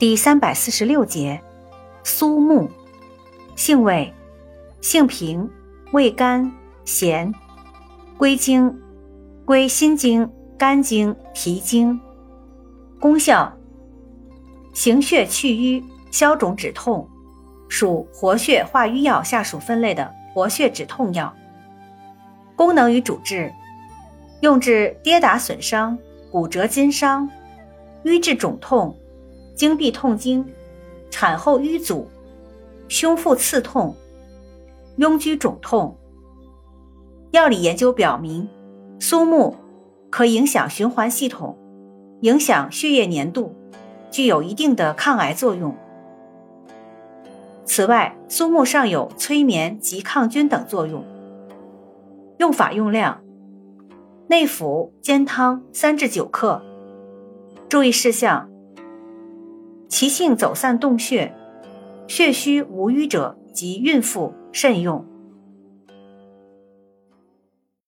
第三百四十六节，苏木，性味，性平，味甘咸，归经，归心经、肝经、脾经。功效，行血去瘀，消肿止痛，属活血化瘀药下属分类的活血止痛药。功能与主治，用治跌打损伤、骨折筋伤、瘀滞肿痛、经闭痛经、产后瘀阻、胸腹刺痛、痈疽肿痛。药理研究表明，苏木可影响循环系统，影响血液粘度，具有一定的抗癌作用。此外，苏木尚有催眠及抗菌等作用。用法用量：内服煎汤三至九克。注意事项：其性走散动血，血虚无瘀者及孕妇慎用。